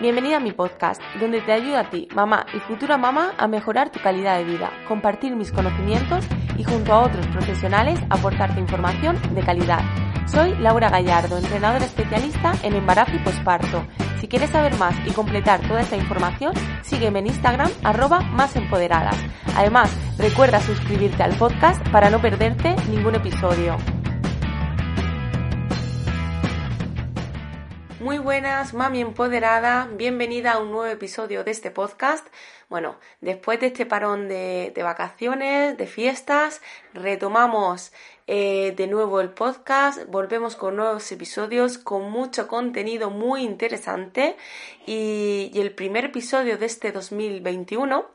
Bienvenida a mi podcast, donde te ayudo a ti, mamá y futura mamá, a mejorar tu calidad de vida, compartir mis conocimientos y junto a otros profesionales aportarte información de calidad. Soy Laura Gallardo, entrenadora especialista en embarazo y posparto. Si quieres saber más y completar toda esta información, sígueme en Instagram arroba más empoderadas. Además, recuerda suscribirte al podcast para no perderte ningún episodio. Muy buenas, mami empoderada, bienvenida a un nuevo episodio de este podcast. Bueno, después de este parón de, vacaciones, de fiestas, retomamos eh, de nuevo el podcast, volvemos con nuevos episodios, con mucho contenido muy interesante. Y, el primer episodio de este 2021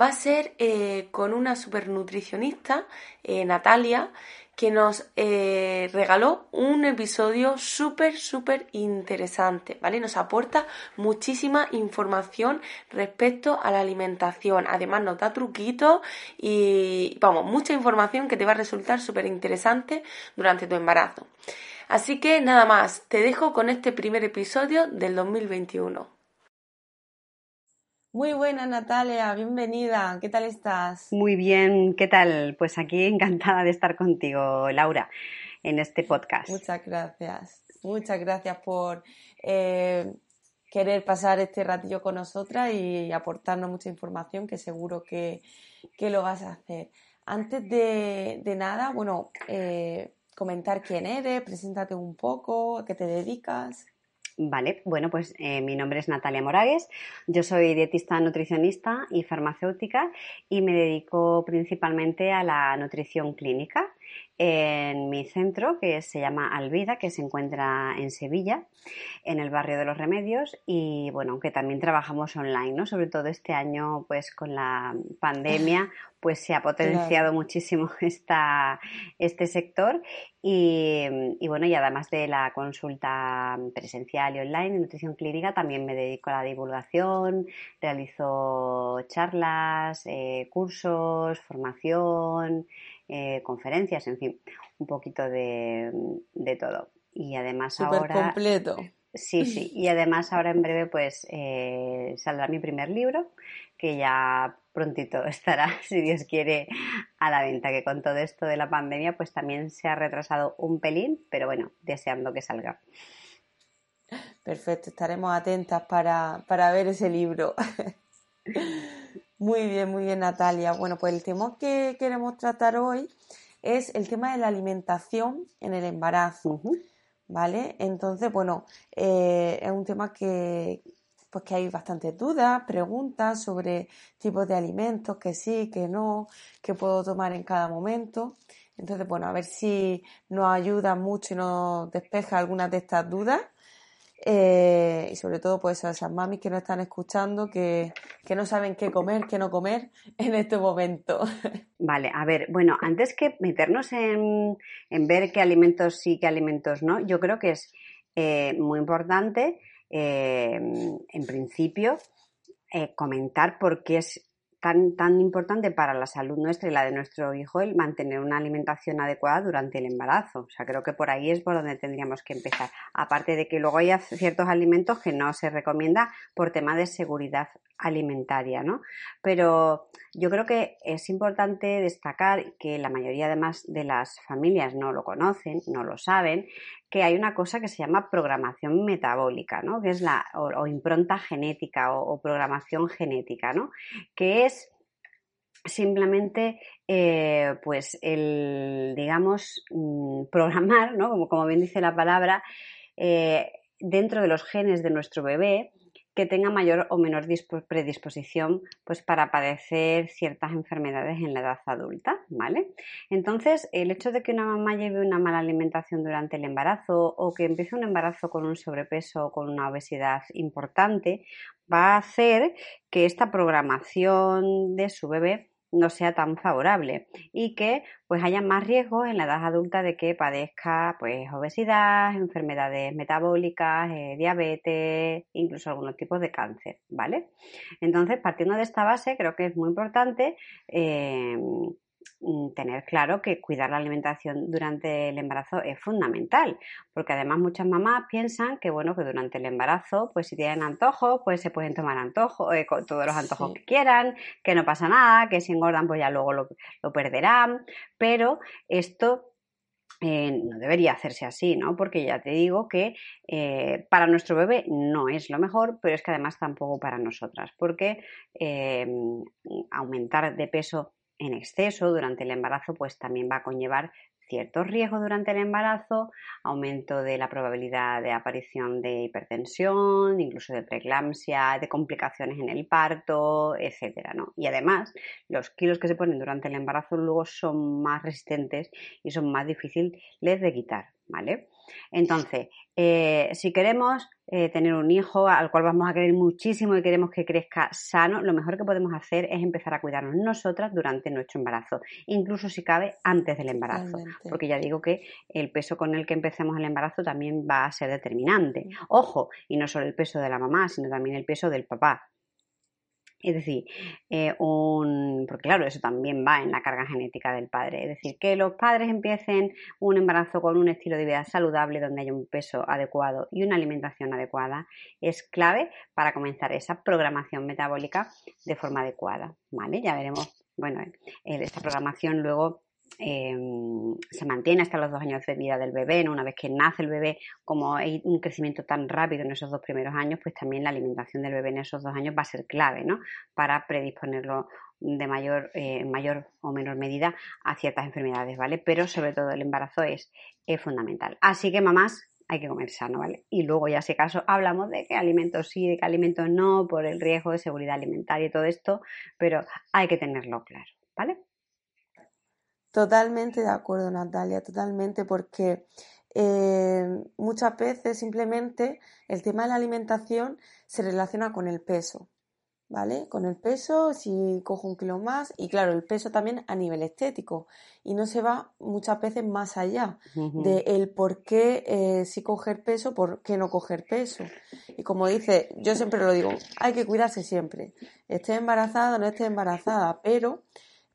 va a ser eh, con una supernutricionista, eh, Natalia, que nos eh, regaló un episodio súper, súper interesante, ¿vale? Nos aporta muchísima información respecto a la alimentación. Además nos da truquitos y, vamos, mucha información que te va a resultar súper interesante durante tu embarazo. Así que nada más, te dejo con este primer episodio del 2021. Muy buena Natalia, bienvenida. ¿Qué tal estás? Muy bien, ¿qué tal? Pues aquí encantada de estar contigo, Laura, en este podcast. Muchas gracias. Muchas gracias por eh, querer pasar este ratillo con nosotras y aportarnos mucha información que seguro que, lo vas a hacer. Antes de, nada, bueno, eh, comentar quién eres, preséntate un poco, a qué te dedicas. Vale, bueno, pues eh, mi nombre es Natalia Moragues, yo soy dietista nutricionista y farmacéutica y me dedico principalmente a la nutrición clínica en mi centro que se llama Alvida, que se encuentra en Sevilla, en el barrio de los Remedios y bueno, aunque también trabajamos online, ¿no? Sobre todo este año pues con la pandemia pues se ha potenciado muchísimo esta, este sector y, bueno, y además de la consulta presencial y online en nutrición clínica, también me dedico a la divulgación, realizo charlas, eh, cursos, formación, eh, conferencias, en fin, un poquito de, todo. Y además ahora... completo. Sí, sí. Y además ahora en breve pues eh, saldrá mi primer libro, que ya prontito estará, si Dios quiere, a la venta, que con todo esto de la pandemia pues también se ha retrasado un pelín, pero bueno, deseando que salga. Perfecto, estaremos atentas para, para ver ese libro. Muy bien, muy bien, Natalia. Bueno, pues el tema que queremos tratar hoy es el tema de la alimentación en el embarazo. ¿Vale? Entonces, bueno, eh, es un tema que, pues que hay bastantes dudas, preguntas sobre tipos de alimentos, que sí, que no, que puedo tomar en cada momento. Entonces, bueno, a ver si nos ayuda mucho y nos despeja algunas de estas dudas. Eh, y sobre todo pues a esas mamis que no están escuchando, que, no saben qué comer, qué no comer en este momento. Vale, a ver, bueno, antes que meternos en, ver qué alimentos sí, qué alimentos no, yo creo que es eh, muy importante, eh, en principio, comentar por qué es tan, tan importante para la salud nuestra y la de nuestro hijo el mantener una alimentación adecuada durante el embarazo. O sea, creo que por ahí es por donde tendríamos que empezar. Aparte de que luego hay ciertos alimentos que no se recomienda por tema de seguridad alimentaria, ¿no? Pero yo creo que es importante destacar que la mayoría además de las familias no lo conocen, no lo saben, que hay una cosa que se llama programación metabólica, ¿no? Que es la, o, impronta genética o, programación genética, ¿no? Que es simplemente eh, pues el digamos mm, programar ¿no? como, como bien dice la palabra eh, dentro de los genes de nuestro bebé que tenga mayor o menor predisposición pues, para padecer ciertas enfermedades en la edad adulta, ¿vale? Entonces, el hecho de que una mamá lleve una mala alimentación durante el embarazo o que empiece un embarazo con un sobrepeso o con una obesidad importante va a hacer que esta programación de su bebé no sea tan favorable y que pues haya más riesgos en la edad adulta de que padezca pues obesidad, enfermedades metabólicas, eh, diabetes, incluso algunos tipos de cáncer, ¿vale? Entonces, partiendo de esta base, creo que es muy importante eh, tener claro que cuidar la alimentación durante el embarazo es fundamental, porque además muchas mamás piensan que bueno, que durante el embarazo, pues si tienen antojos, pues se pueden tomar antojos, eh, todos los antojos que quieran, que no pasa nada, que si engordan pues ya luego lo, lo perderán, pero esto eh, no debería hacerse así, ¿no? Porque ya te digo que eh, para nuestro bebé no es lo mejor, pero es que además tampoco para nosotras, porque eh, aumentar de peso en exceso durante el embarazo pues también va a conllevar ciertos riesgos durante el embarazo, aumento de la probabilidad de aparición de hipertensión, incluso de preeclampsia, de complicaciones en el parto, etcétera, ¿no? Y además, los kilos que se ponen durante el embarazo luego son más resistentes y son más difíciles de quitar, ¿vale? Entonces, eh, si queremos eh, tener un hijo al cual vamos a querer muchísimo y queremos que crezca sano, lo mejor que podemos hacer es empezar a cuidarnos nosotras durante nuestro embarazo, incluso si cabe antes del embarazo, porque ya digo que el peso con el que empecemos el embarazo también va a ser determinante. Ojo, y no solo el peso de la mamá, sino también el peso del papá. Es decir, eh, un, porque claro, eso también va en la carga genética del padre. Es decir, que los padres empiecen un embarazo con un estilo de vida saludable donde haya un peso adecuado y una alimentación adecuada es clave para comenzar esa programación metabólica de forma adecuada. ¿Vale? Ya veremos, bueno, esta programación luego Em, se mantiene hasta los dos años de vida del bebé, ¿no? una vez que nace el bebé, como hay un crecimiento tan rápido en esos dos primeros años, pues también la alimentación del bebé en esos dos años va a ser clave ¿no? para predisponerlo de mayor, eh, mayor o menor medida a ciertas enfermedades, ¿vale? Pero sobre todo el embarazo es, fundamental. Así que mamás, hay que comer sano, ¿vale? Y luego ya si acaso hablamos de qué alimentos sí, de qué alimentos no, por el riesgo de seguridad alimentaria y todo esto, pero hay que tenerlo claro, ¿vale? Totalmente de acuerdo, Natalia, totalmente, porque eh, muchas veces simplemente el tema de la alimentación se relaciona con el peso, ¿vale? Con el peso, si cojo un kilo más, y claro, el peso también a nivel estético, y no se va muchas veces más allá de el por qué eh, si coger peso, por qué no coger peso. Y como dice, yo siempre lo digo, hay que cuidarse siempre, esté embarazada o no esté embarazada, pero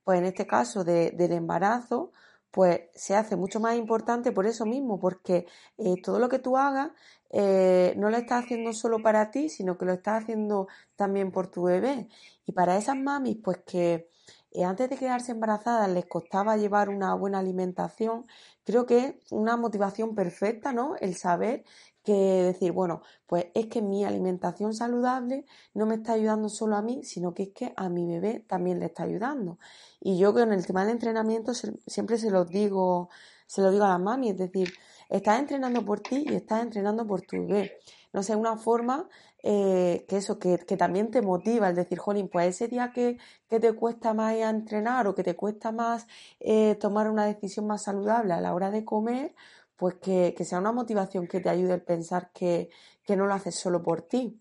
pues en este caso del embarazo, pues se hace mucho más importante por eso mismo, porque eh, todo lo que tú hagas eh, no lo estás haciendo solo para ti, sino que lo estás haciendo también por tu bebé. Y para esas mamis, pues que eh, antes de quedarse embarazadas les costaba llevar una buena alimentación, creo que es una motivación perfecta, ¿no? El saber que decir, bueno, pues es que mi alimentación saludable no me está ayudando solo a mí, sino que es que a mi bebé también le está ayudando. Y yo con el tema del entrenamiento siempre se lo digo, se lo digo a la mami, es decir, estás entrenando por ti y estás entrenando por tu bebé. No sé, una forma eh, que eso, que, también te motiva, el decir, jolín, pues ese día que, te cuesta más ir a entrenar o que te cuesta más eh, tomar una decisión más saludable a la hora de comer, pues que, sea una motivación que te ayude a pensar que, no lo haces solo por ti.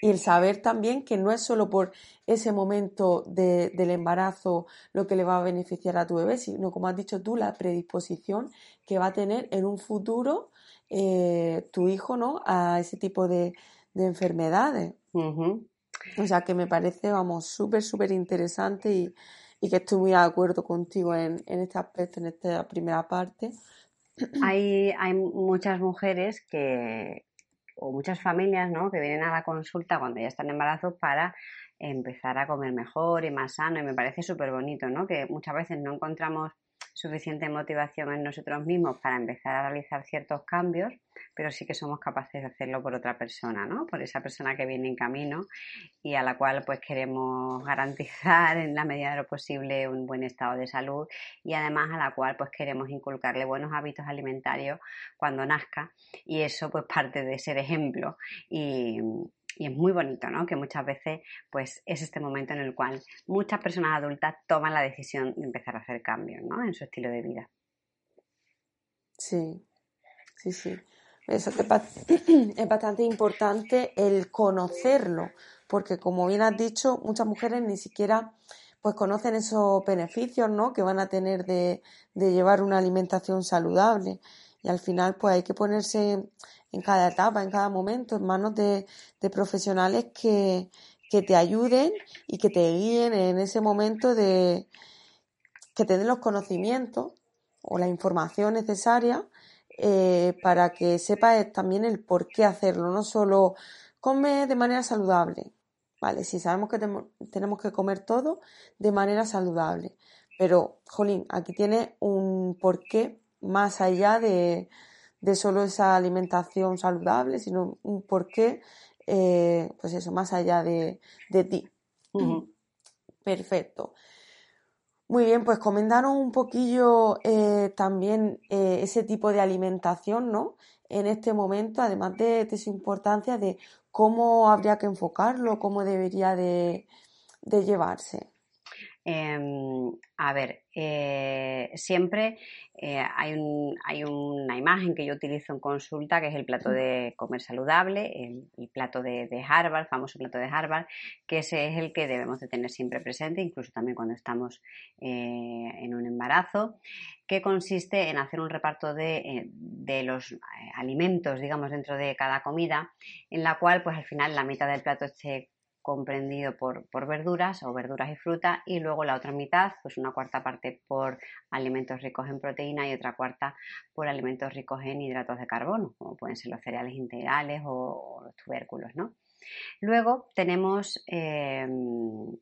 Y el saber también que no es solo por ese momento del embarazo lo que le va a beneficiar a tu bebé, sino, como has dicho tú, la predisposición que va a tener en un futuro eh, tu hijo ¿no? a ese tipo de, enfermedades. O sea que me parece, vamos, súper, súper interesante y, que estoy muy de acuerdo contigo en, en este aspecto, en esta primera parte hay, hay muchas mujeres que, o muchas familias, ¿no? Que vienen a la consulta cuando ya están embarazados para empezar a comer mejor y más sano y me parece súper bonito, ¿no? Que muchas veces no encontramos suficiente motivación en nosotros mismos para empezar a realizar ciertos cambios, pero sí que somos capaces de hacerlo por otra persona, ¿no? Por esa persona que viene en camino y a la cual pues queremos garantizar en la medida de lo posible un buen estado de salud y además a la cual pues queremos inculcarle buenos hábitos alimentarios cuando nazca y eso pues parte de ser ejemplo y, y es muy bonito, ¿no? Que muchas veces, pues, es este momento en el cual muchas personas adultas toman la decisión de empezar a hacer cambios, ¿no? En su estilo de vida. Sí, sí, sí. Eso es bastante importante el conocerlo, porque como bien has dicho, muchas mujeres ni siquiera pues conocen esos beneficios, ¿no? Que van a tener de, de llevar una alimentación saludable. Y al final, pues hay que ponerse en cada etapa, en cada momento, en manos de, profesionales que, te ayuden y que te guíen en ese momento de, que te den los conocimientos o la información necesaria eh, para que sepas también el por qué hacerlo, no solo come de manera saludable, ¿vale? Si sabemos que tenemos que comer todo de manera saludable, pero, jolín, aquí tiene un porqué más allá de, de solo esa alimentación saludable, sino un porqué, eh, pues eso, más allá de, de ti. Perfecto. Muy bien, pues comentaron un poquillo eh, también eh, ese tipo de alimentación, ¿no? En este momento, además de, de, su importancia de cómo habría que enfocarlo, cómo debería de, de llevarse. Em, a ver, eh, siempre eh, hay, hay, una imagen que yo utilizo en consulta que es el plato de comer saludable, el, plato de, Harvard, el famoso plato de Harvard, que ese es el que debemos de tener siempre presente, incluso también cuando estamos eh, en un embarazo, que consiste en hacer un reparto de, de los alimentos, digamos, dentro de cada comida, en la cual pues al final la mitad del plato esté comprendido por, verduras o verduras y fruta y luego la otra mitad, pues una cuarta parte por alimentos ricos en proteína y otra cuarta por alimentos ricos en hidratos de carbono, como pueden ser los cereales integrales o, los tubérculos, ¿no? Luego tenemos, em,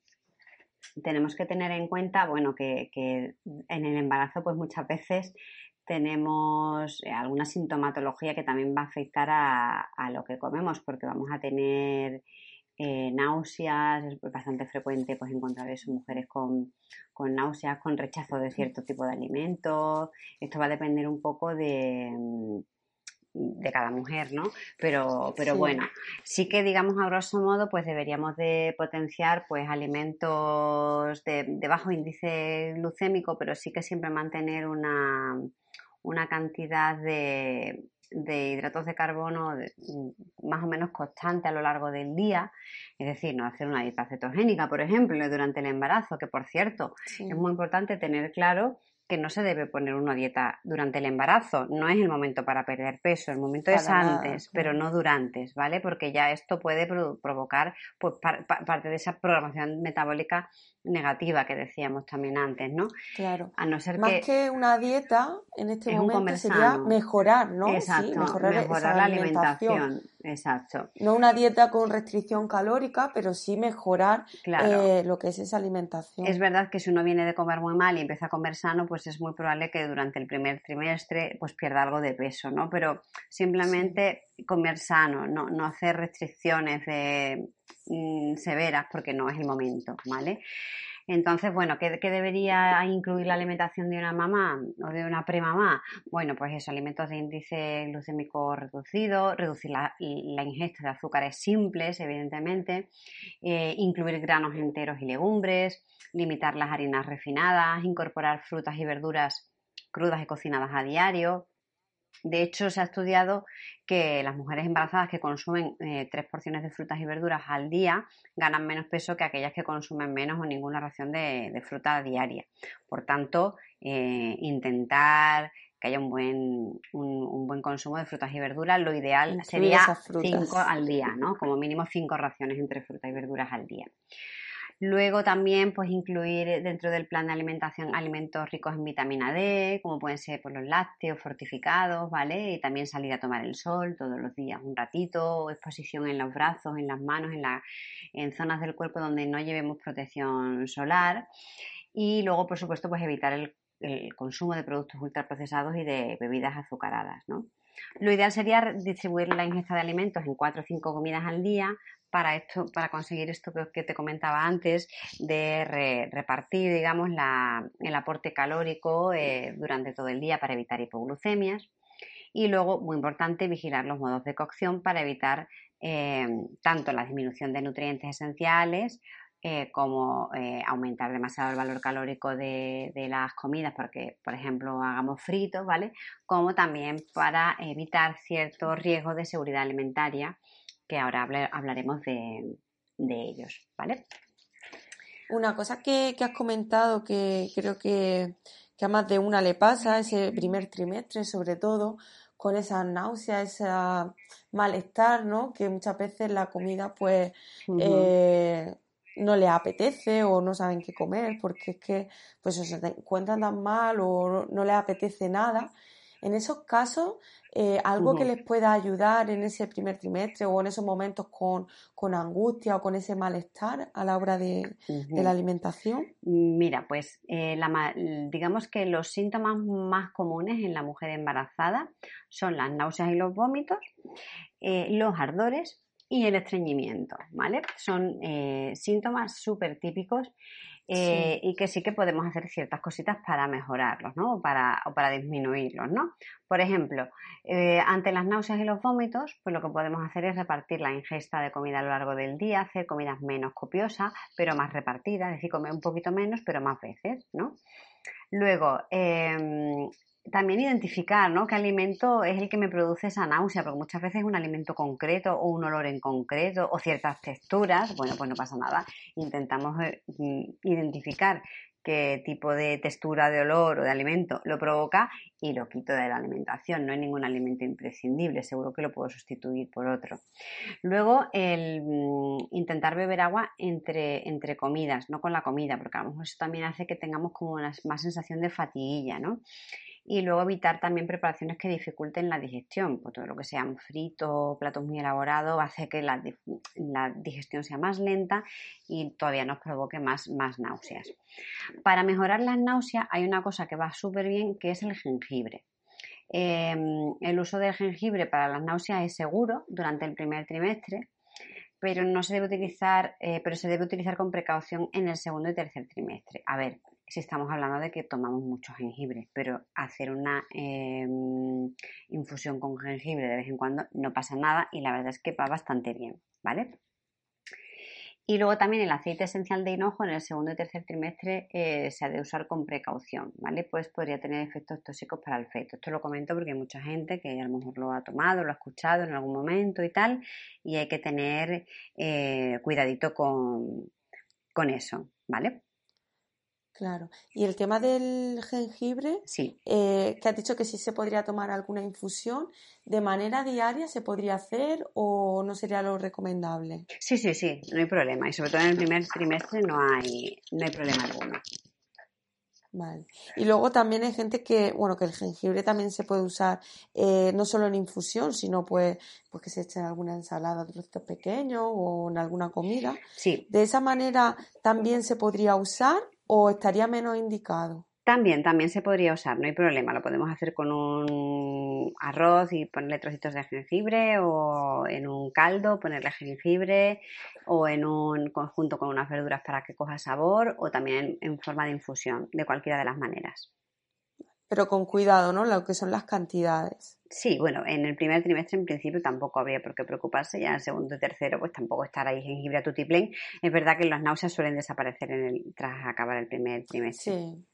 tenemos que tener en cuenta, bueno, que, en el embarazo pues muchas veces tenemos eh, alguna sintomatología que también va a afectar a, a lo que comemos porque vamos a tener eh, náuseas, es bastante frecuente pues encontrar eso, mujeres con, náuseas, con rechazo de cierto tipo de alimentos. Esto va a depender un poco de, de cada mujer, ¿no? Pero, pero bueno, sí que digamos a grosso modo, pues deberíamos de potenciar pues alimentos de, de bajo índice glucémico, pero sí que siempre mantener una, una cantidad de, de hidratos de carbono mm, más o menos constante a lo largo del día, es decir, no hacer una dieta cetogénica, por ejemplo, durante el embarazo, que por cierto es muy importante tener claro que no se debe poner una dieta durante el embarazo, no es el momento para perder peso, el momento es antes, pero no durante, ¿vale? Porque ya esto puede provocar pues, parte de esa programación metabólica negativa que decíamos también antes, ¿no? Claro. A no ser Más que... una dieta, en este momento sería mejorar, ¿no? Exacto, mejorar, la alimentación. Exacto. No una dieta con restricción calórica, pero sí mejorar eh, lo que es esa alimentación. Es verdad que si uno viene de comer muy mal y empieza a comer sano, pues es muy probable que durante el primer trimestre pues pierda algo de peso, ¿no? Pero simplemente comer sano, no, no hacer restricciones de, mm, severas porque no es el momento, ¿vale? Entonces, bueno, ¿qué, debería incluir la alimentación de una mamá o de una premamá? Bueno, pues eso, alimentos de índice glucémico reducido, reducir la, ingesta de azúcares simples, evidentemente, eh, incluir granos enteros y legumbres, limitar las harinas refinadas, incorporar frutas y verduras crudas y cocinadas a diario, de hecho, se ha estudiado que las mujeres embarazadas que consumen eh, tres porciones de frutas y verduras al día ganan menos peso que aquellas que consumen menos o ninguna ración de, fruta diaria. Por tanto, eh, intentar que haya un buen, un, buen consumo de frutas y verduras, lo ideal sería cinco al día, ¿no? Como mínimo cinco raciones entre frutas y verduras al día. Luego también pues incluir dentro del plan de alimentación alimentos ricos en vitamina D, como pueden ser pues, los lácteos fortificados, ¿vale? Y también salir a tomar el sol todos los días un ratito, exposición en los brazos, en las manos, en, la, en zonas del cuerpo donde no llevemos protección solar. Y luego, por supuesto, pues evitar el, consumo de productos ultraprocesados y de bebidas azucaradas, ¿no? Lo ideal sería distribuir la ingesta de alimentos en cuatro o cinco comidas al día para esto, para conseguir esto que, te comentaba antes, de repartir, digamos, el aporte calórico eh, durante todo el día para evitar hipoglucemias. Y luego, muy importante, vigilar los modos de cocción para evitar eh, tanto la disminución de nutrientes esenciales eh, como aumentar demasiado el valor calórico de, de, las comidas, porque, por ejemplo, hagamos fritos, ¿vale? Como también para evitar ciertos riesgos de seguridad alimentaria que ahora hablaremos de, ellos, ¿vale? Una cosa que, has comentado que creo que, a más de una le pasa, ese primer trimestre sobre todo, con esa náusea, ese malestar, ¿no? Que muchas veces la comida pues eh, no le apetece o no saben qué comer porque es que pues se encuentran tan mal o no les apetece nada. En esos casos, eh, algo que les pueda ayudar en ese primer trimestre o en esos momentos con, angustia o con ese malestar a la hora de, la alimentación? Mira, pues eh, digamos que los síntomas más comunes en la mujer embarazada son las náuseas y los vómitos, eh, los ardores y el estreñimiento, ¿vale? Son síntomas súper típicos eh, y que sí que podemos hacer ciertas cositas para mejorarlos, ¿no? O para, o para disminuirlos, ¿no? Por ejemplo, eh, ante las náuseas y los vómitos, pues lo que podemos hacer es repartir la ingesta de comida a lo largo del día, hacer comidas menos copiosas, pero más repartidas, es decir, comer un poquito menos, pero más veces, ¿no? Luego, em, también identificar ¿no? qué alimento es el que me produce esa náusea, porque muchas veces es un alimento concreto o un olor en concreto o ciertas texturas, bueno, pues no pasa nada. Intentamos eh, mm, identificar qué tipo de textura de olor o de alimento lo provoca y lo quito de la alimentación. No hay ningún alimento imprescindible, seguro que lo puedo sustituir por otro. Luego, el mm, intentar beber agua entre, entre comidas, no con la comida, porque a lo mejor eso también hace que tengamos como una más sensación de fatiguilla, ¿no? Y luego evitar también preparaciones que dificulten la digestión, pues todo lo que sean fritos, platos muy elaborados, hacer que la, digestión sea más lenta y todavía nos provoque más, más náuseas. Para mejorar las náuseas hay una cosa que va súper bien que es el jengibre. Em, el uso del jengibre para las náuseas es seguro durante el primer trimestre, pero no se debe utilizar, eh, pero se debe utilizar con precaución en el segundo y tercer trimestre. A ver, si estamos hablando de que tomamos mucho jengibre, pero hacer una em, infusión con jengibre de vez en cuando no pasa nada y la verdad es que va bastante bien, ¿vale? Y luego también el aceite esencial de hinojo en el segundo y tercer trimestre eh, se ha de usar con precaución, ¿vale? Pues podría tener efectos tóxicos para el feto. Esto lo comento porque hay mucha gente que a lo mejor lo ha tomado, lo ha escuchado en algún momento y tal, y hay que tener eh, cuidadito con, con eso, ¿vale? Claro. Y el tema del jengibre, sí. Eh, que has dicho que sí se podría tomar alguna infusión, ¿de manera diaria se podría hacer o no sería lo recomendable? Sí, sí, sí, no hay problema. Y sobre todo en el primer trimestre no hay, no hay problema alguno. Vale. Y luego también hay gente que, bueno, que el jengibre también se puede usar eh, no solo en infusión, sino pues, pues que se eche en alguna ensalada de trocitos pequeños o en alguna comida. Sí. De esa manera también se podría usar o estaría menos indicado? También, también se podría usar, no hay problema. Lo podemos hacer con un arroz y ponerle trocitos de jengibre o en un caldo ponerle jengibre o en un conjunto con unas verduras para que coja sabor o también en forma de infusión, de cualquiera de las maneras. Pero con cuidado, ¿no? Lo que son las cantidades. Sí, bueno, en el primer trimestre en principio tampoco habría por qué preocuparse, ya en el segundo y tercero pues tampoco estar ahí jengibre a tutiplén. Es verdad que las náuseas suelen desaparecer en el, tras acabar el primer trimestre. Sí.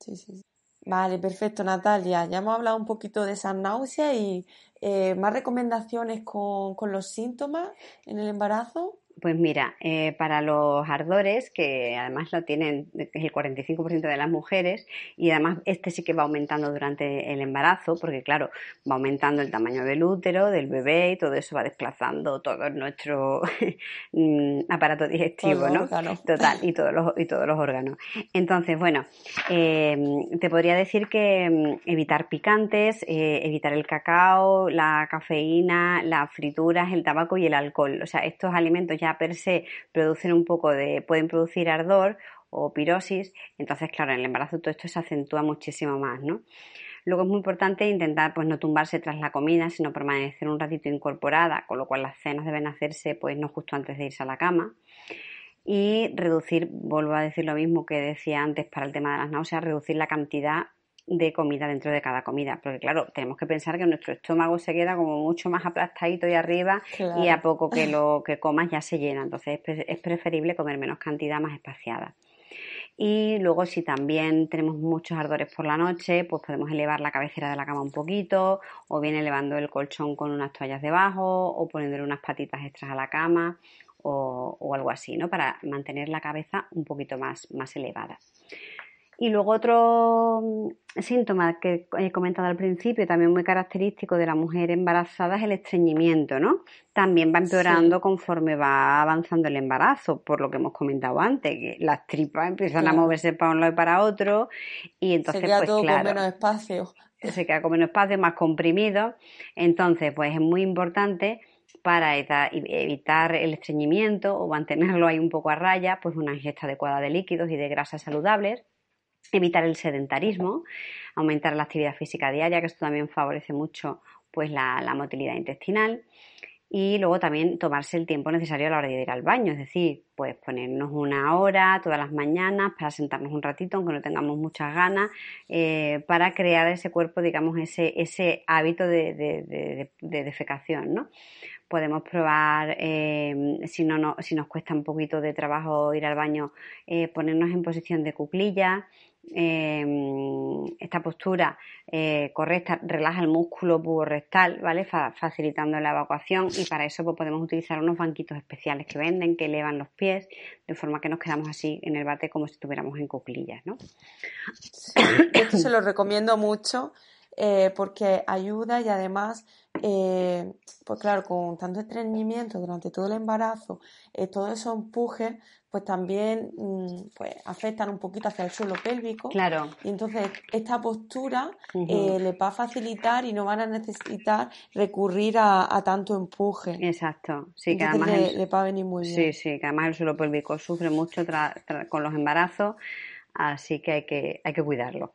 sí, sí. Vale, perfecto, Natalia. Ya hemos hablado un poquito de esas náuseas y eh, más recomendaciones con, con los síntomas en el embarazo. Pues mira, eh, para los ardores, que además lo tienen, es el 45% de las mujeres, y además este sí que va aumentando durante el embarazo, porque claro, va aumentando el tamaño del útero, del bebé, y todo eso va desplazando todo nuestro mm, aparato digestivo, ¿no? Total, y todos los, y todos los órganos. Entonces, bueno, eh, te podría decir que mm, evitar picantes, eh, evitar el cacao, la cafeína, las frituras, el tabaco y el alcohol. O sea, estos alimentos ya per se producen un poco de, pueden producir ardor o pirosis, entonces claro, en el embarazo todo esto se acentúa muchísimo más, ¿no? Luego es muy importante intentar pues no tumbarse tras la comida, sino permanecer un ratito incorporada, con lo cual las cenas deben hacerse pues no justo antes de irse a la cama. Y reducir, vuelvo a decir lo mismo que decía antes para el tema de las náuseas, reducir la cantidad de comida dentro de cada comida, porque claro, tenemos que pensar que nuestro estómago se queda como mucho más aplastadito y arriba y a poco que lo que comas ya se llena, entonces es preferible comer menos cantidad más espaciada. Y luego si también tenemos muchos ardores por la noche, pues podemos elevar la cabecera de la cama un poquito, o bien elevando el colchón con unas toallas debajo, o poniéndole unas patitas extras a la cama, o, o algo así, ¿no? Para mantener la cabeza un poquito más, más elevada. Y luego otro mm, síntoma que he comentado al principio, también muy característico de la mujer embarazada, es el estreñimiento, ¿no? También va empeorando conforme va avanzando el embarazo, por lo que hemos comentado antes, que las tripas empiezan a moverse para un lado y para otro, y entonces, se queda pues, todo claro, con menos espacio. Se queda con menos espacio, más comprimido. Entonces, pues es muy importante para evitar el estreñimiento o mantenerlo ahí un poco a raya, pues una ingesta adecuada de líquidos y de grasas saludables evitar el sedentarismo, aumentar la actividad física diaria, que esto también favorece mucho pues la, motilidad intestinal y luego también tomarse el tiempo necesario a la hora de ir al baño, es decir, pues ponernos una hora todas las mañanas para sentarnos un ratito, aunque no tengamos muchas ganas, eh, para crear ese cuerpo, digamos, ese, ese hábito de, defecación, ¿no? Podemos probar, eh, si, no, nos cuesta un poquito de trabajo ir al baño, eh, ponernos en posición de cuclilla, Em, esta postura eh, correcta relaja el músculo puborectal, ¿vale? facilitando la evacuación y para eso pues, podemos utilizar unos banquitos especiales que venden, que elevan los pies, de forma que nos quedamos así en el bate como si estuviéramos en cuclillas, ¿no? esto se lo recomiendo mucho eh, porque ayuda y además, eh, pues claro, con tanto estreñimiento durante todo el embarazo, todo eso empuje pues también mm, pues, afectan un poquito hacia el suelo pélvico. Claro. Y entonces esta postura eh, le va a facilitar y no van a necesitar recurrir a, tanto empuje. Exacto. Sí, que además le, va a venir muy bien. Sí, sí, que además el suelo pélvico sufre mucho con los embarazos, así que hay que, hay que cuidarlo.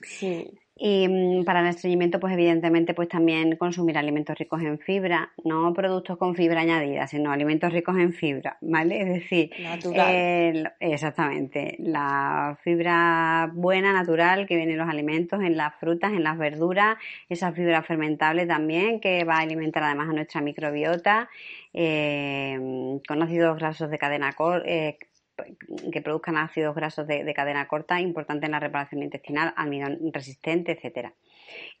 Sí. Y mm, para el estreñimiento, pues evidentemente, pues también consumir alimentos ricos en fibra, no productos con fibra añadida, sino alimentos ricos en fibra, ¿vale? Es decir, natural. exactamente, la fibra buena, natural, que viene en los alimentos, en las frutas, en las verduras, esa fibra fermentable también, que va a alimentar además a nuestra microbiota, eh, con ácidos grasos de cadena eh, que produzcan ácidos grasos de, cadena corta, importante en la reparación intestinal, almidón resistente, etcétera.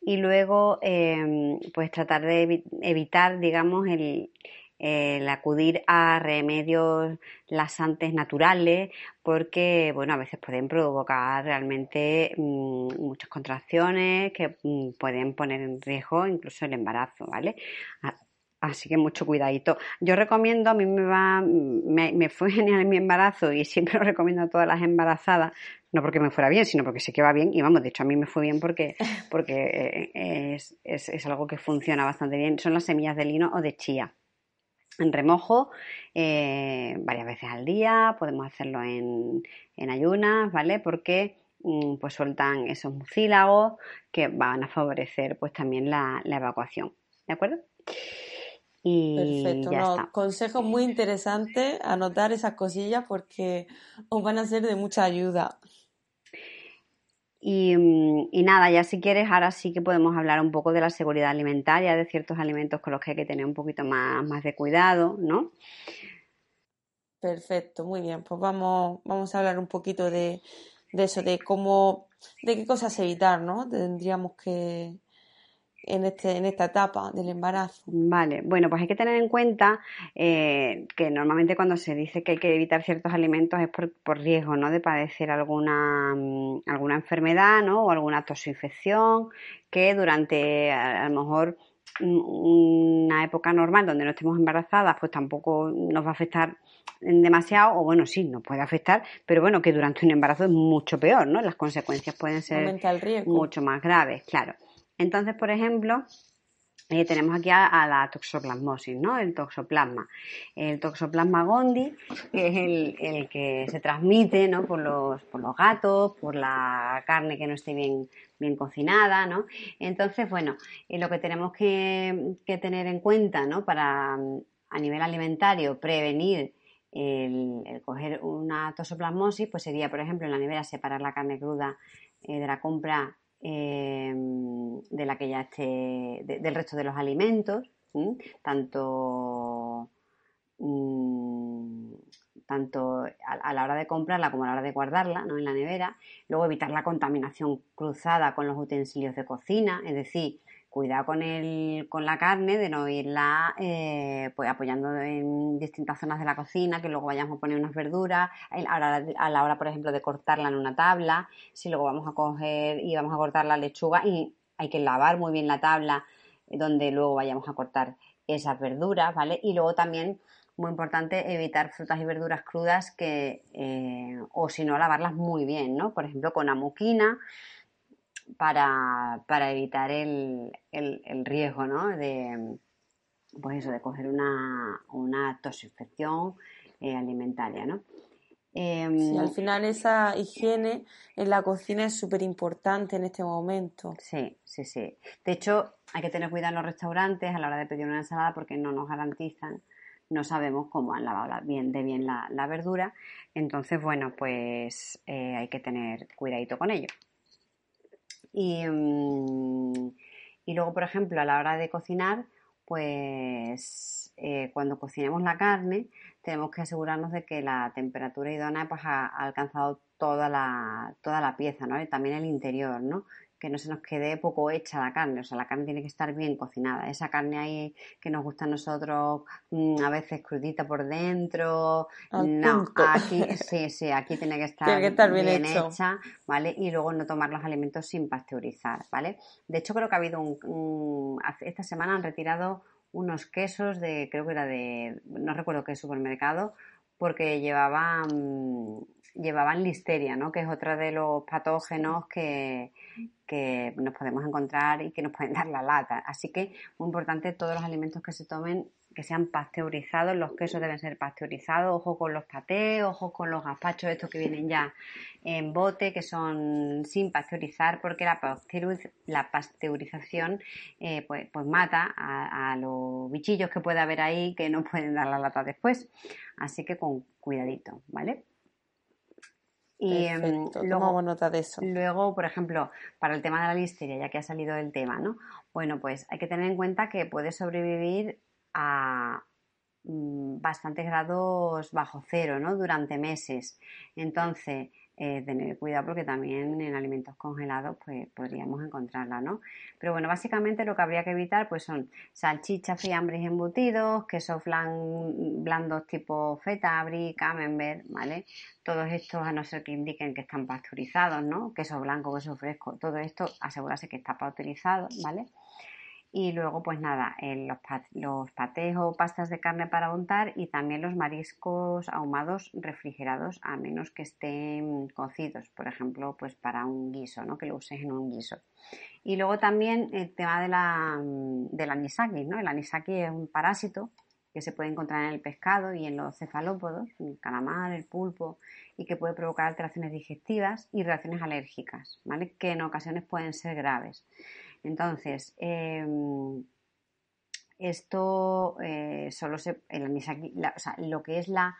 Y luego, em, pues tratar de evitar, digamos, el, acudir a remedios lasantes naturales porque, bueno, a veces pueden provocar realmente mm, muchas contracciones que mm, pueden poner en riesgo incluso el embarazo, ¿vale? Así que mucho cuidadito. Yo recomiendo, a mí me va, me, fue genial en mi embarazo y siempre lo recomiendo a todas las embarazadas, no porque me fuera bien, sino porque sé que va bien y vamos, de hecho a mí me fue bien porque, porque eh, es, es, algo que funciona bastante bien. Son las semillas de lino o de chía. En remojo, eh, varias veces al día, podemos hacerlo en, en ayunas, ¿vale? Porque mm, pues sueltan esos mucílagos que van a favorecer pues también la, la evacuación. ¿De acuerdo? Perfecto, no, consejo muy interesante anotar esas cosillas porque os van a ser de mucha ayuda. Y, nada, ya si quieres, ahora sí que podemos hablar un poco de la seguridad alimentaria, de ciertos alimentos con los que hay que tener un poquito más, más de cuidado, ¿no? Perfecto, muy bien. Pues vamos, vamos a hablar un poquito de, de eso, de cómo, de qué cosas evitar, ¿no? Tendríamos que, en, este, en esta etapa del embarazo? Vale, bueno, pues hay que tener en cuenta eh, que normalmente cuando se dice que hay que evitar ciertos alimentos es por, por riesgo, ¿no? De padecer alguna, mm, alguna enfermedad, ¿no? O alguna tosinfección que durante a, lo mejor una época normal donde no estemos embarazadas, pues tampoco nos va a afectar demasiado, o bueno, sí, nos puede afectar, pero bueno, que durante un embarazo es mucho peor, ¿no? Las consecuencias pueden ser mucho más graves, claro. Entonces, por ejemplo, eh, tenemos aquí a, la toxoplasmosis, ¿no? El toxoplasma. El toxoplasma gondii, que es el, que se transmite, ¿no? Por los, por los gatos, por la carne que no esté bien, bien cocinada, ¿no? Entonces, bueno, eh, lo que tenemos que, tener en cuenta, ¿no? Para a nivel alimentario prevenir el, coger una toxoplasmosis, pues sería, por ejemplo, en la nevera separar la carne cruda eh, de la compra Em, de la que ya esté, del resto de los alimentos, tanto, mm, tanto a, la hora de comprarla como a la hora de guardarla ¿no? en la nevera. Luego evitar la contaminación cruzada con los utensilios de cocina, es decir, cuidado con, el, con la carne, de no irla eh, pues apoyando en distintas zonas de la cocina, que luego vayamos a poner unas verduras, a la hora, por ejemplo, de cortarla en una tabla, si luego vamos a coger y vamos a cortar la lechuga y hay que lavar muy bien la tabla eh, donde luego vayamos a cortar esas verduras, ¿vale? Y luego también, muy importante, evitar frutas y verduras crudas que, eh, o si no, lavarlas muy bien, ¿no? Por ejemplo, con amuquina, para, para evitar el, el, riesgo ¿no? de, pues eso, de coger una, una toxinfección eh, alimentaria. ¿no? Em, al final esa higiene en la cocina es súper importante en este momento. Sí, sí, sí. De hecho, hay que tener cuidado en los restaurantes a la hora de pedir una ensalada porque no nos garantizan, no sabemos cómo han lavado bien, de bien la, la verdura. Entonces, bueno, pues eh, hay que tener cuidadito con ello. Mm, y, luego, por ejemplo, a la hora de cocinar, pues eh, cuando cocinemos la carne, tenemos que asegurarnos de que la temperatura idónea pues, ha, alcanzado toda la, toda la pieza, ¿no? Y también el interior, ¿no? Que no se nos quede poco hecha la carne, o sea, la carne tiene que estar bien cocinada. Esa carne ahí que nos gusta a nosotros mm, a veces crudita por dentro, no, aquí sí, sí, aquí tiene que estar, bien, hecha, ¿vale? Y luego no tomar los alimentos sin pasteurizar, ¿vale? De hecho, creo que ha habido un, esta semana han retirado unos quesos de, creo que era de, no recuerdo qué supermercado, porque llevaban llevaban listeria, ¿no? que es otro de los patógenos que, que, nos podemos encontrar y que nos pueden dar la lata. Así que muy importante todos los alimentos que se tomen que sean pasteurizados, los quesos deben ser pasteurizados, ojo con los patés, ojo con los gazpachos estos que vienen ya en bote, que son sin pasteurizar, porque la, la pasteurización eh, pues, pues, mata a, a, los bichillos que puede haber ahí que no pueden dar la lata después. Así que con cuidadito, ¿vale? Y em, luego, nota de eso. Luego, por ejemplo, para el tema de la listeria, ya que ha salido el tema, ¿no? Bueno, pues hay que tener en cuenta que puede sobrevivir a mm, bastantes grados bajo cero, ¿no? Durante meses. Entonces, eh, tener cuidado porque también en alimentos congelados pues podríamos encontrarla, ¿no? Pero bueno, básicamente lo que habría que evitar pues son salchichas, fiambres embutidos, quesos blandos tipo feta, brie, camembert, ¿vale? Todos estos a no ser que indiquen que están pasteurizados, ¿no? Queso blanco, queso fresco, todo esto asegurarse que está pasteurizado, ¿vale? Y luego, pues nada, los, los patés o pastas de carne para untar y también los mariscos ahumados refrigerados, a menos que estén cocidos, por ejemplo, pues para un guiso, ¿no? Que lo uses en un guiso. Y luego también el tema de la, del anisaki, ¿no? El anisaki es un parásito que se puede encontrar en el pescado y en los cefalópodos, el calamar, el pulpo, y que puede provocar alteraciones digestivas y reacciones alérgicas, ¿vale? Que en ocasiones pueden ser graves. Entonces, em, esto eh, solo se. lo que es la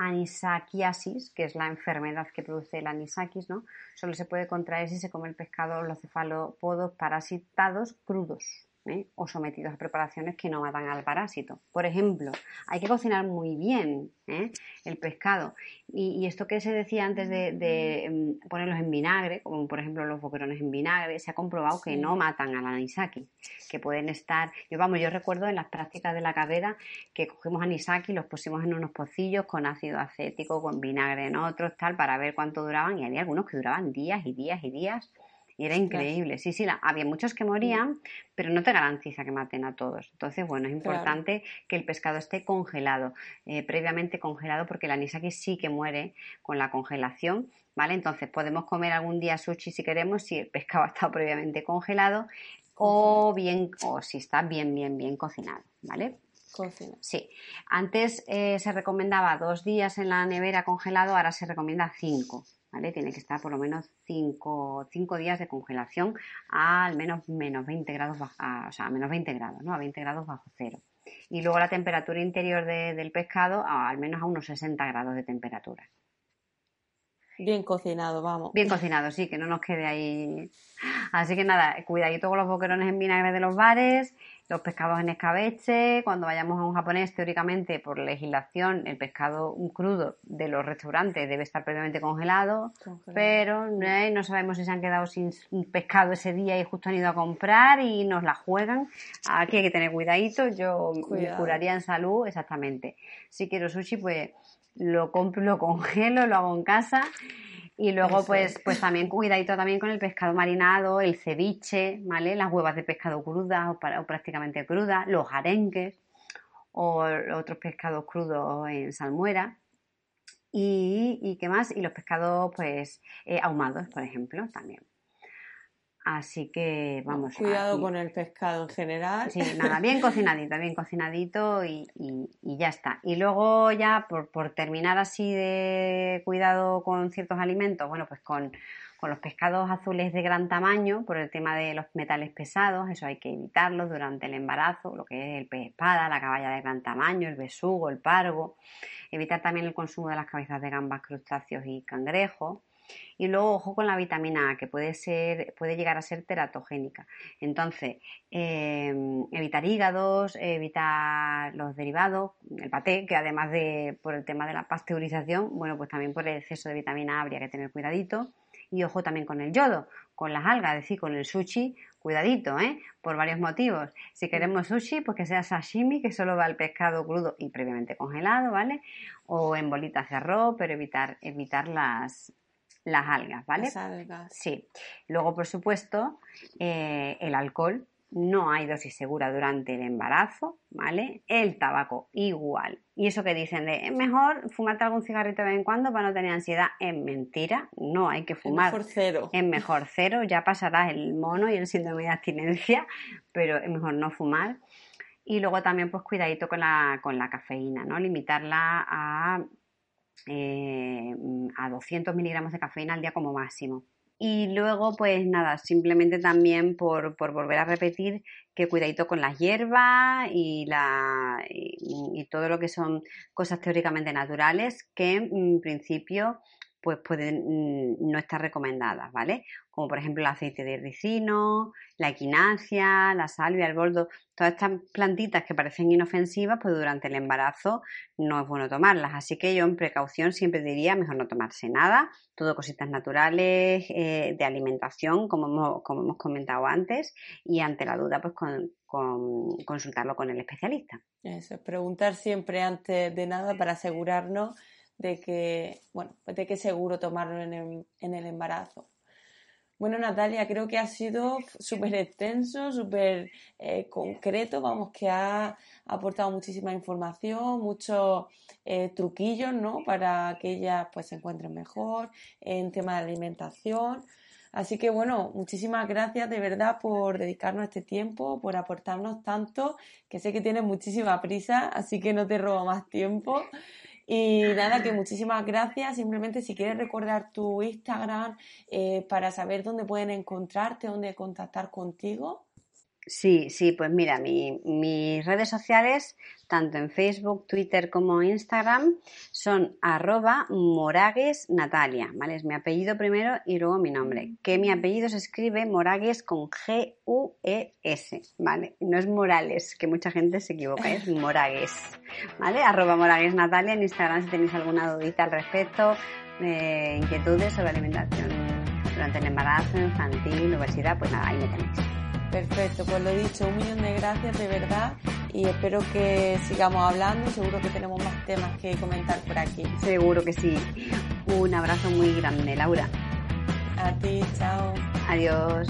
anisakiasis, que es la enfermedad que produce el anisakis, ¿no? Solo se puede contraer si se come el pescado o los cefalópodos parasitados crudos. ¿Eh? o sometidos a preparaciones que no matan al parásito. Por ejemplo, hay que cocinar muy bien ¿eh? el pescado. Y, esto que se decía antes de, em, ponerlos en vinagre, como por ejemplo los boquerones en vinagre, se ha comprobado que no matan al anisaki, que pueden estar... Yo, vamos, yo recuerdo en las prácticas de la carrera que cogimos anisaki, los pusimos en unos pocillos con ácido acético, con vinagre en otros, tal, para ver cuánto duraban y había algunos que duraban días y días y días y era increíble. Sí, sí, había muchos que morían, pero no te garantiza que maten a todos. Entonces, bueno, es importante que el pescado esté congelado, eh, previamente congelado, porque el anisaki sí que muere con la congelación, ¿vale? Entonces, podemos comer algún día sushi si queremos, si el pescado ha estado previamente congelado, o bien, o si está bien, bien, bien cocinado, ¿vale? Cocina. Sí. Antes eh, se recomendaba dos días en la nevera congelado, ahora se recomienda cinco. Tiene que estar por lo menos 5 días de congelación a al menos menos 20 grados, o sea, a menos 20 grados, ¿no? A 20 grados bajo cero. Y luego la temperatura interior del pescado a, al menos a unos 60 grados de temperatura. Bien cocinado, vamos. Bien cocinado, sí, que no nos quede ahí. Así que nada, cuidadito con los boquerones en vinagre de los bares, los pescados en escabeche, cuando vayamos a un japonés, teóricamente, por legislación, el pescado crudo de los restaurantes debe estar previamente congelado, pero ¿eh? no sabemos si se han quedado sin pescado ese día y justo han ido a comprar y nos la juegan. Aquí hay que tener cuidadito, yo me curaría en salud, exactamente. Si quiero sushi, pues lo compro, lo congelo, lo hago en casa y luego, pues, pues también cuidadito también con el pescado marinado, el ceviche, ¿vale? Las huevas de pescado crudas o, prácticamente crudas, los arenques o otros pescados crudos en salmuera. Y, y qué más, y los pescados, pues, eh, ahumados, por ejemplo, también. Así que vamos. Cuidado con el pescado en general. Sí, nada, bien cocinadito, bien cocinadito y, ya está. Y luego ya por, terminar así de cuidado con ciertos alimentos, bueno, pues con, los pescados azules de gran tamaño, por el tema de los metales pesados, eso hay que evitarlos durante el embarazo, lo que es el pez espada, la caballa de gran tamaño, el besugo, el pargo. Evitar también el consumo de las cabezas de gambas, crustáceos y cangrejos y luego, ojo con la vitamina A, que puede, ser, puede llegar a ser teratogénica. Entonces, em, evitar hígados, evitar los derivados, el paté, que además de por el tema de la pasteurización, bueno, pues también por el exceso de vitamina A habría que tener cuidadito. Y ojo también con el yodo, con las algas, es decir, con el sushi, cuidadito, ¿eh? Por varios motivos. Si queremos sushi, pues que sea sashimi, que solo va el pescado crudo y previamente congelado, ¿vale? O en bolitas de arroz, pero evitar, evitar las, las algas, ¿vale? Las algas. Sí. Luego, por supuesto, eh, el alcohol. No hay dosis segura durante el embarazo, ¿vale? El tabaco igual. Y eso que dicen de es mejor fumarte algún cigarrito de vez en cuando para no tener ansiedad, es mentira. No hay que fumar. Es mejor cero. Es mejor cero, ya pasará el mono y el síndrome de abstinencia, pero es mejor no fumar. Y luego también, pues cuidadito con la, con la cafeína, ¿no? Limitarla a eh, a 200 miligramos de cafeína al día como máximo. Y luego, pues nada, simplemente también por, volver a repetir que cuidadito con las hierbas y, la, y, todo lo que son cosas teóricamente naturales que en principio pues pueden mm, no estar recomendadas, ¿vale? Como por ejemplo el aceite de ricino, la equinacia, la salvia, el boldo, todas estas plantitas que parecen inofensivas, pues durante el embarazo no es bueno tomarlas. Así que yo en precaución siempre diría mejor no tomarse nada, todo cositas naturales, eh, de alimentación, como hemos, como hemos comentado antes, y ante la duda, pues con, consultarlo con el especialista. Eso, es preguntar siempre antes de nada para asegurarnos de que, bueno, pues de que seguro tomarlo en el, embarazo. Bueno, Natalia, creo que ha sido súper extenso, súper eh, concreto, vamos, que ha aportado muchísima información, muchos eh, truquillos, ¿no? Para que ellas pues se encuentren mejor en tema de alimentación. Así que bueno, muchísimas gracias de verdad por dedicarnos este tiempo, por aportarnos tanto, que sé que tienes muchísima prisa, así que no te robo más tiempo. Y nada, que muchísimas gracias. Simplemente si quieres recordar tu Instagram eh, para saber dónde pueden encontrarte, dónde contactar contigo. Sí, sí, pues mira, mis redes sociales, tanto en Facebook, Twitter como Instagram, son arroba moragues natalia, ¿vale? Es mi apellido primero y luego mi nombre. Que mi apellido se escribe moragues con G-U-E-S, ¿vale? No es Morales, que mucha gente se equivoca, es moragues, ¿vale? Arroba moragues natalia en Instagram si tenéis alguna dudita al respecto, de inquietudes sobre alimentación durante el embarazo, infantil, universidad, pues nada, ahí me tenéis. Perfecto, pues lo dicho, un millón de gracias de verdad y espero que sigamos hablando, seguro que tenemos más temas que comentar por aquí. Seguro que sí. Un abrazo muy grande, Laura. A ti, chao. Adiós.